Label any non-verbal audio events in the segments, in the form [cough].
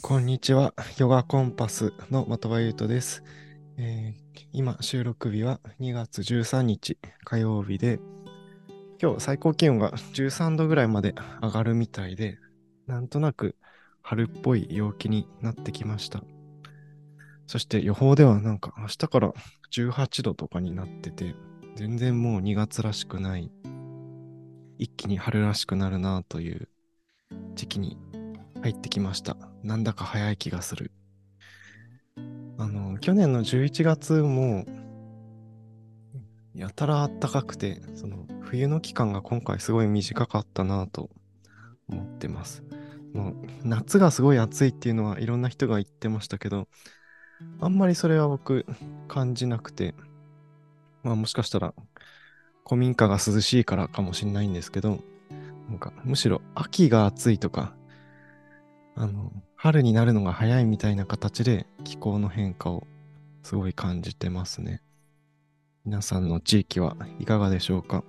こんにちは。ヨガコンパスの的場優斗です、えー今、収録日は2月13日火曜日で、今日最高気温が13度ぐらいまで上がるみたいで、なんとなく春っぽい陽気になってきました。そして予報ではなんか明日から18度とかになってて、全然もう2月らしくない、一気に春らしくなるなという時期に入ってきました。なんだか早い気がする。あの、去年の11月も、やたら暖かくて、その冬の期間が今回すごい短かったなと思ってます。もう夏がすごい暑いっていうのはいろんな人が言ってましたけど、あんまりそれは僕感じなくて、まあもしかしたら古民家が涼しいからかもしれないんですけど、なんかむしろ秋が暑いとか、あの、春になるのが早いみたいな形で気候の変化をすごい感じてますね。皆さんの地域はいかがでしょうか、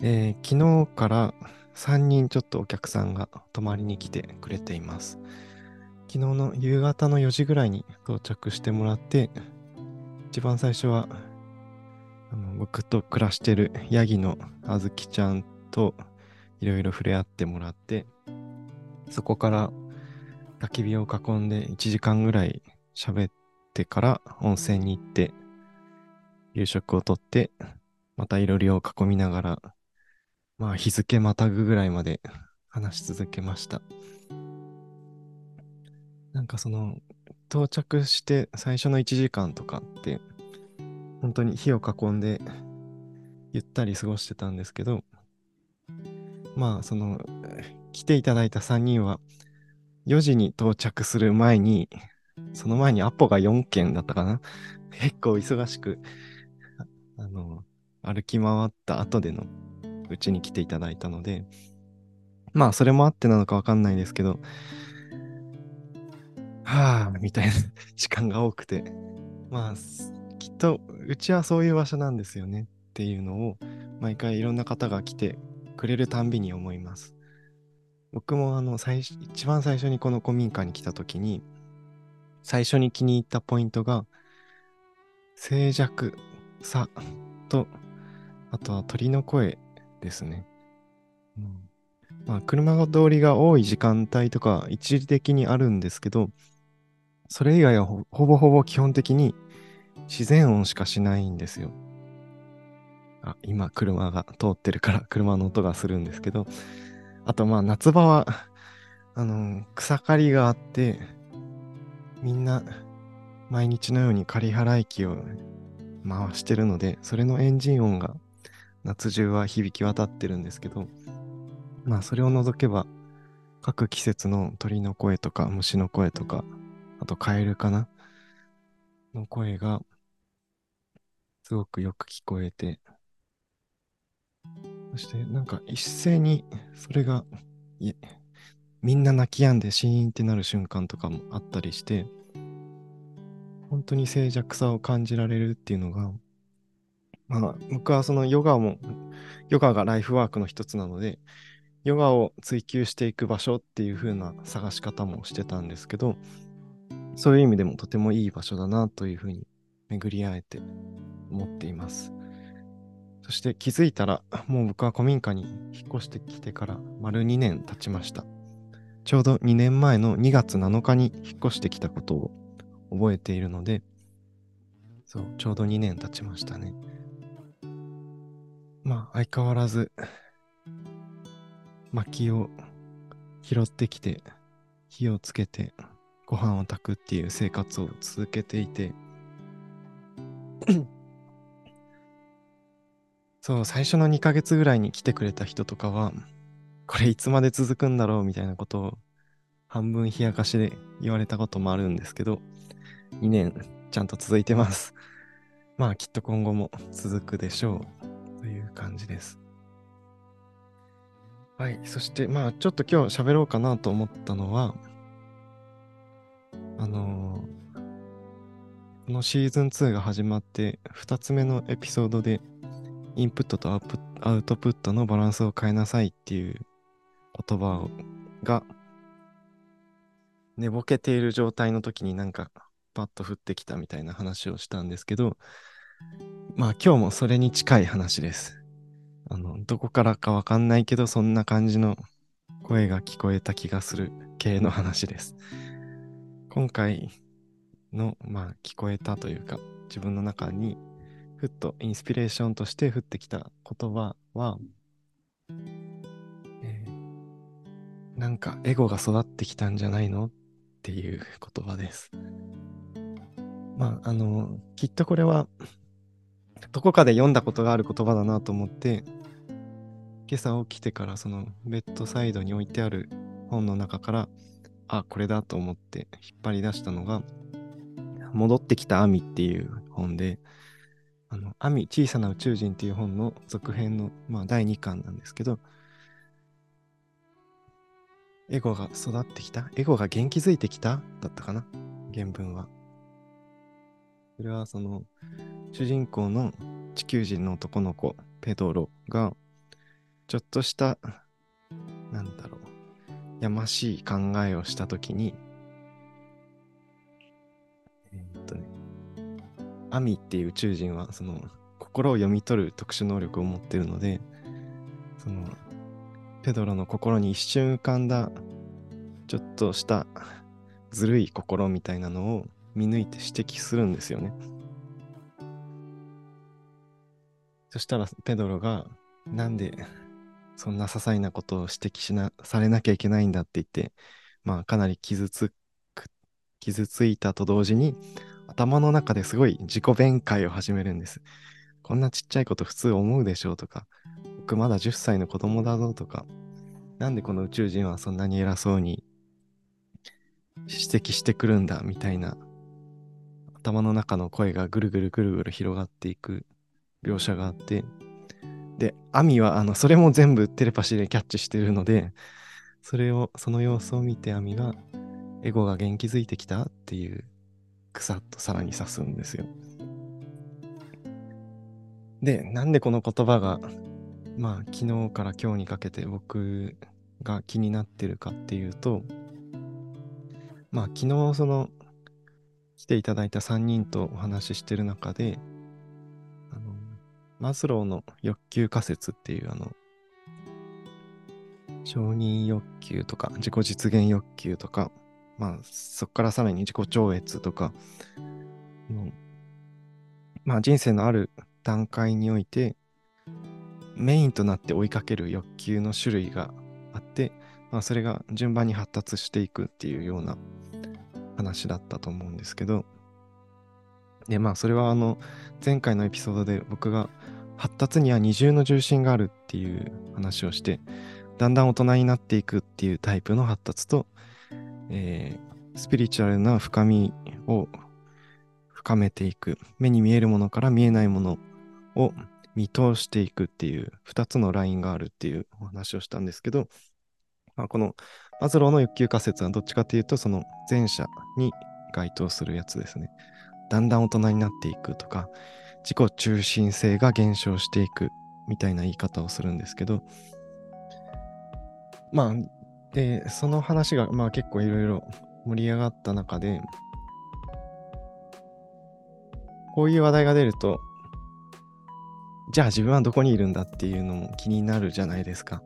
えー昨日から3人ちょっとお客さんが泊まりに来てくれています。昨日の夕方の4時ぐらいに到着してもらって、一番最初はあの僕と暮らしてるヤギのあずきちゃんといろいろ触れ合ってもらって、そこから焚き火を囲んで1時間ぐらい喋ってから温泉に行って夕食をとってまたいろりを囲みながらまあ日付またぐぐらいまで話し続けました。なんかその到着して最初の1時間とかって本当に火を囲んでゆったり過ごしてたんですけどまあその来ていただいた3人は4時に到着する前にその前にアポが4件だったかな。結構忙しくあの歩き回った後でのうちに来ていただいたので。まあそれもあってなのかわかんないですけど。はあみたいな時間が多くて。まあきっとうちはそういう場所なんですよねっていうのを毎回いろんな方が来てくれるたんびに思います。僕もあの最初一番最初にこの古民家に来た時に最初に気に入ったポイントが静寂さとあとは鳥の声ですね。うんまあ、車通りが多い時間帯とか一時的にあるんですけどそれ以外はほほぼほぼ基本的に自然音しかしないんですよ。あ、今車が通ってるから車の音がするんですけど、あとまあ夏場は、[laughs] あの、草刈りがあって、みんな毎日のように刈り払い機を回してるので、それのエンジン音が夏中は響き渡ってるんですけど、まあそれを除けば、各季節の鳥の声とか虫の声とか、あとカエルかなの声がすごくよく聞こえて、そしてなんか一斉にそれがみんな泣き止んでシーンってなる瞬間とかもあったりして、本当に静寂さを感じられるっていうのが、まあ僕はそのヨガも、ヨガがライフワークの一つなので、ヨガを追求していく場所っていう風な探し方もしてたんですけど、そういう意味でもとてもいい場所だなというふうに巡り合えて思っています。そして気づいたら、もう僕は古民家に引っ越してきてから丸2年経ちました。ちょうど2年前の2月7日に引っ越してきたことを覚えているので、そう、ちょうど2年経ちましたね。まあ、相変わらず、薪を拾ってきて、火をつけて、ご飯を炊くっていう生活を続けていてそう最初の2ヶ月ぐらいに来てくれた人とかはこれいつまで続くんだろうみたいなことを半分冷やかしで言われたこともあるんですけど2年ちゃんと続いてます。まあきっと今後も続くでしょうという感じです。はいそしてまあちょっと今日喋ろうかなと思ったのはあのーこのシーズン2が始まって2つ目のエピソードでインプットとアウプアウトプットのバランスを変えなさいっていう言葉をが寝ぼけている状態の時になんかパッと降ってきたみたいな話をしたんですけど、まあ今日もそれに近い話です。あの、どこからかわかんないけど、そんな感じの声が聞こえた気がする系の話です。今回の、まあ聞こえたというか、自分の中にふっとインスピレーションとして降ってきた言葉は、えー、なんかエゴが育ってきたんじゃないのっていう言葉です。まあ、あの、きっとこれはどこかで読んだことがある言葉だなと思って、今朝起きてからそのベッドサイドに置いてある本の中から、あ、これだと思って引っ張り出したのが、戻ってきたアミっていう本で、あの、アミ、小さな宇宙人っていう本の続編の、まあ、第2巻なんですけど、エゴが育ってきた？エゴが元気づいてきた？だったかな？原文は。それはその、主人公の地球人の男の子、ペドロが、ちょっとした、なんだろう、やましい考えをしたときに、アミっていう宇宙人は、その、心を読み取る特殊能力を持ってるので、その、ペドロの心に一瞬浮かんだ、ちょっとしたずるい心みたいなのを見抜いて指摘するんですよね。そしたらペドロが、なんでそんな些細なことを指摘しな、されなきゃいけないんだって言って、まあかなり傷つく、傷ついたと同時に、頭の中ですごい自己弁解を始めるんです。こんなちっちゃいこと普通思うでしょうとか、僕まだ10歳の子供だぞとか、なんでこの宇宙人はそんなに偉そうに。指摘してくるんだ。みたいな。頭の中の声がぐるぐるぐるぐる広がっていく。描写があって、で、アミはあのそれも全部テレパシーでキャッチしてるので、それを、その様子を見てアミが、エゴが元気づいてきたっていう、草とさらに刺すんですよ。で、なんでこの言葉が、まあ、昨日から今日にかけて僕が気になってるかっていうと、まあ、昨日その、来ていただいた3人とお話ししてる中で、あのマズローの欲求仮説っていうあの、承認欲求とか自己実現欲求とか、まあそこからさらに自己超越とか、まあ人生のある段階においてメインとなって追いかける欲求の種類があって、まあそれが順番に発達していくっていうような話だったと思うんですけど、でまあそれはあの前回のエピソードで僕が発達には二重の重心があるっていう話をして、だんだん大人になっていくっていうタイプの発達と、えー、スピリチュアルな深みを深めていく、目に見えるものから見えないものを見通していくっていう2つのラインがあるっていうお話をしたんですけど、まあ、このマズローの欲求仮説はどっちかというとその前者に該当するやつですね。だんだん大人になっていくとか、自己中心性が減少していくみたいな言い方をするんですけど、まあ、で、その話が、まあ結構いろいろ盛り上がった中で、こういう話題が出ると、じゃあ自分はどこにいるんだっていうのも気になるじゃないですか。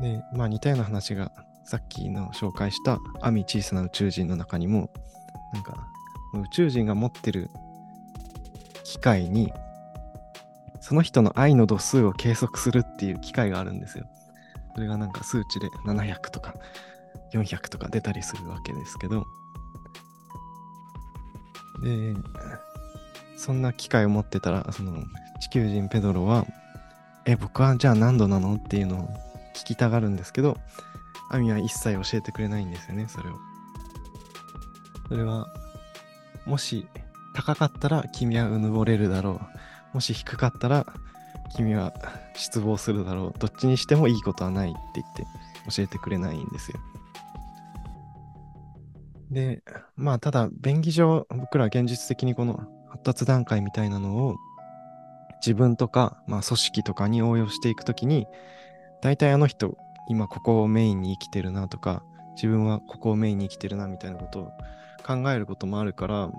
で、まあ似たような話がさっきの紹介した「アミ小さな宇宙人」の中にもなんか宇宙人が持ってる機械に、その人の愛の度数を計測するっていう機械があるんですよ。それがなんか数値で700とか400とか出たりするわけですけど、で、そんな機械を持ってたら、その地球人ペドロは、え、僕はじゃあ何度なの？っていうのを聞きたがるんですけど、アミは一切教えてくれないんですよね、それを。それは、もし高かったら君はうぬぼれるだろう。もし低かったら君は失望するだろう。どっちにしてもいいことはないって言って教えてくれないんですよ。で、まあただ便宜上僕ら現実的にこの発達段階みたいなのを自分とか、まあ、組織とかに応用していくときに大体あの人今ここをメインに生きてるなとか自分はここをメインに生きてるなみたいなことを考えることもあるから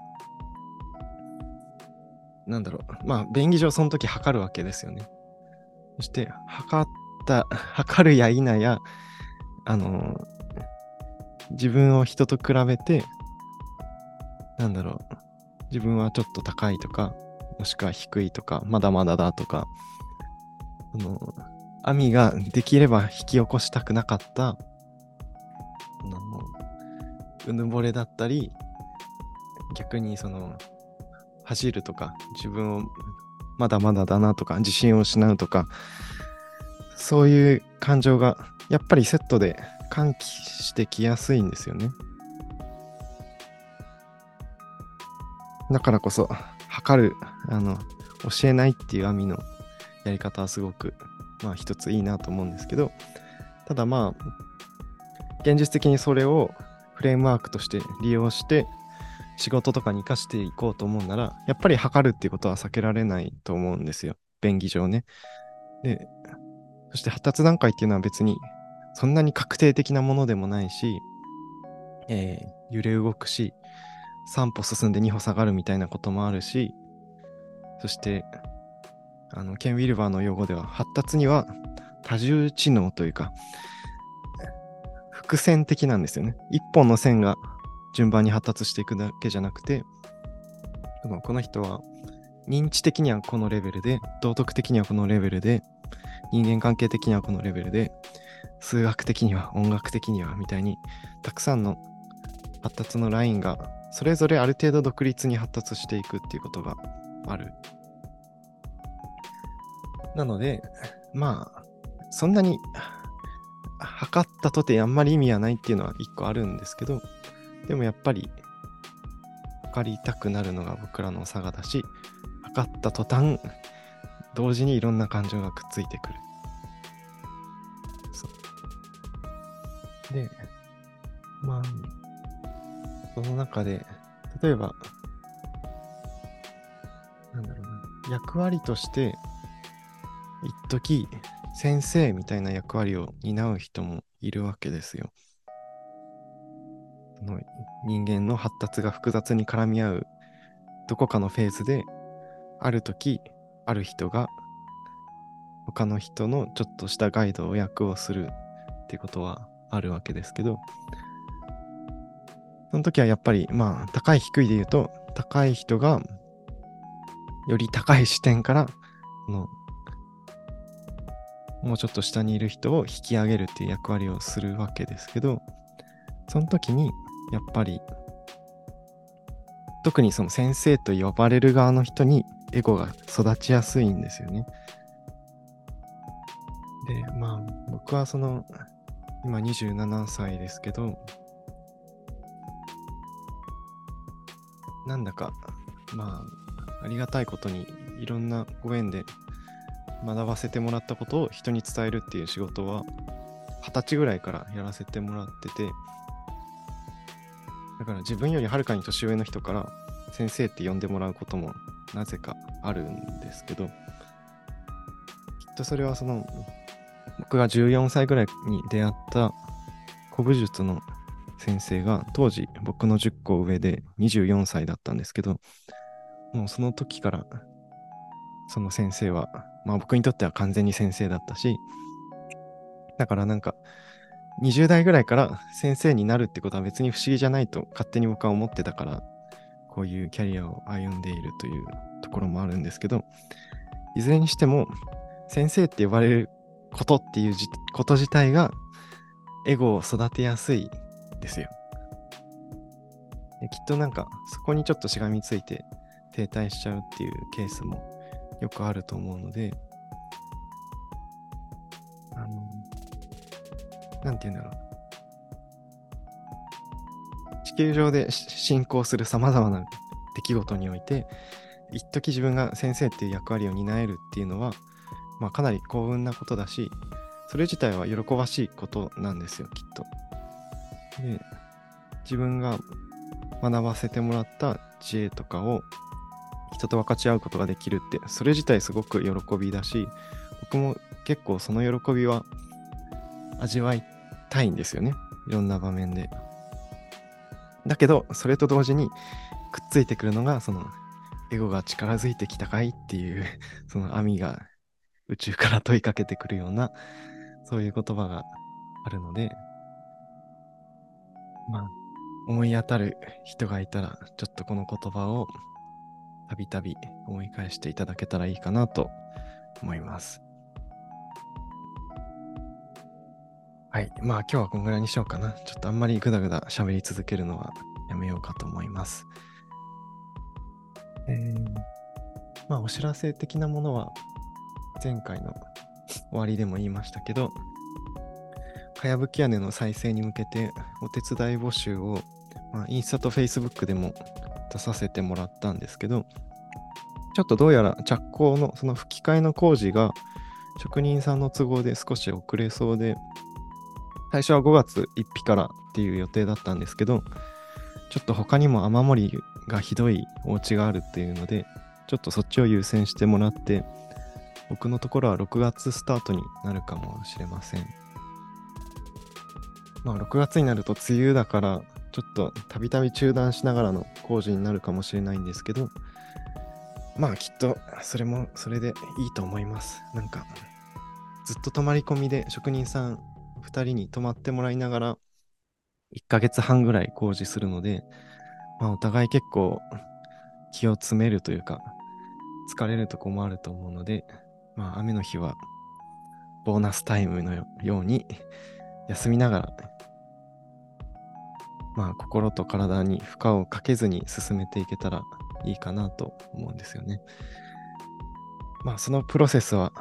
なんだろう。まあ便宜上その時測るわけですよね。そして測った [laughs] 測るや否やあの自分を人と比べてなんだろう。自分はちょっと高いとかもしくは低いとかまだまだだとかあの網ができれば引き起こしたくなかったあのうぬぼれだったり逆にその走るとか自分をまだまだだなとか自信を失うとかそういう感情がやっぱりセットで喚起してきやすいんですよね。だからこそ測るあの教えないっていう網のやり方はすごくまあ一ついいなと思うんですけどただまあ現実的にそれをフレームワークとして利用して仕事とかに生かしていこうと思うならやっぱり測るっていうことは避けられないと思うんですよ。便宜上ね。でそして発達段階っていうのは別にそんなに確定的なものでもないし、えー、揺れ動くし3歩進んで2歩下がるみたいなこともあるしそしてあのケン・ウィルバーの用語では発達には多重知能というか伏線的なんですよね。一本の線が順番に発達していくだけじゃなくてこの人は認知的にはこのレベルで道徳的にはこのレベルで人間関係的にはこのレベルで数学的には音楽的にはみたいにたくさんの発達のラインがそれぞれある程度独立に発達していくっていうことがある。なので、まあ、そんなに測ったとてあんまり意味はないっていうのは一個あるんですけど、でもやっぱり測りたくなるのが僕らの差がだし、測った途端、同時にいろんな感情がくっついてくる。で、まあ、その中で、例えば、なんだろうな、役割として、一時先生みたいな役割を担う人もいるわけですよ。の人間の発達が複雑に絡み合うどこかのフェーズである時ある人が他の人のちょっとしたガイドを役をするってことはあるわけですけどその時はやっぱりまあ高い低いで言うと高い人がより高い視点からのもうちょっと下にいる人を引き上げるっていう役割をするわけですけどその時にやっぱり特にその先生と呼ばれる側の人にエゴが育ちやすいんですよね。で、まあ僕はその今27歳ですけどなんだかまあありがたいことにいろんなご縁で学ばせてもらったことを人に伝えるっていう仕事は二十歳ぐらいからやらせてもらっててだから自分よりはるかに年上の人から先生って呼んでもらうこともなぜかあるんですけどきっとそれはその僕が14歳ぐらいに出会った古武術の先生が当時僕の10個上で24歳だったんですけどもうその時からその先生はまあ僕にとっては完全に先生だったしだからなんか20代ぐらいから先生になるってことは別に不思議じゃないと勝手に僕は思ってたからこういうキャリアを歩んでいるというところもあるんですけどいずれにしても先生って呼ばれることっていうこと自体がエゴを育てやすいですよ。きっとなんかそこにちょっとしがみついて停滞しちゃうっていうケースもよくあると思うのであのなんて言うんだろう。地球上で進行するさまざまな出来事において、一時自分が先生っていう役割を担えるっていうのは、まあ、かなり幸運なことだし、それ自体は喜ばしいことなんですよ、きっと。で、自分が学ばせてもらった知恵とかを人と分かち合うことができるって、それ自体すごく喜びだし、僕も結構その喜びは味わいたいんですよね。いろんな場面で。だけど、それと同時にくっついてくるのが、その、エゴが力づいてきたかいっていう、[laughs] その網が宇宙から問いかけてくるような、そういう言葉があるので、まあ、思い当たる人がいたら、ちょっとこの言葉をたびたび思い返していただけたらいいかなと思います。はい。まあ今日はこんぐらいにしようかな。ちょっとあんまりぐだぐだ喋り続けるのはやめようかと思います。えー、まあお知らせ的なものは前回の終わりでも言いましたけど、かやぶき屋根の再生に向けてお手伝い募集を、まあ、インスタとフェイスブックでも出させてもらったんですけど、ちょっとどうやら着工のその吹き替えの工事が職人さんの都合で少し遅れそうで、最初は5月1日からっていう予定だったんですけど、ちょっと他にも雨漏りがひどいお家があるっていうので、ちょっとそっちを優先してもらって、僕のところは6月スタートになるかもしれません。まあ6月になると梅雨だから、ちょっとたびたび中断しながらの工事になるかもしれないんですけど、まあきっとそれもそれでいいと思います。なんかずっと泊まり込みで職人さん2人に泊まってもらいながら1ヶ月半ぐらい工事するので、まあお互い結構気を詰めるというか疲れるとこもあると思うので、まあ雨の日はボーナスタイムのように休みながらまあ、心と体に負荷をかけずに進めていけたらいいかなと思うんですよね。まあ、そのプロセスは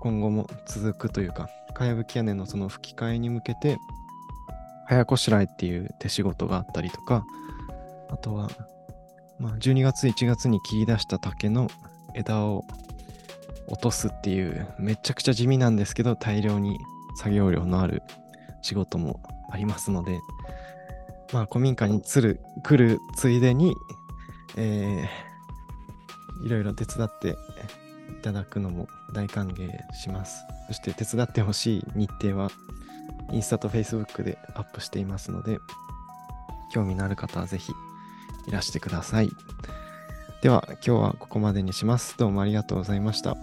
今後も続くというか、かやぶき屋根のその吹き替えに向けて、早こしらえっていう手仕事があったりとか、あとは、まあ、12月、1月に切り出した竹の枝を落とすっていう、めちゃくちゃ地味なんですけど、大量に作業量のある仕事もありますので、まあ、古民家に来るるついでに、えー、いろいろ手伝っていただくのも大歓迎します。そして手伝ってほしい日程は、インスタとフェイスブックでアップしていますので、興味のある方はぜひいらしてください。では、今日はここまでにします。どうもありがとうございました。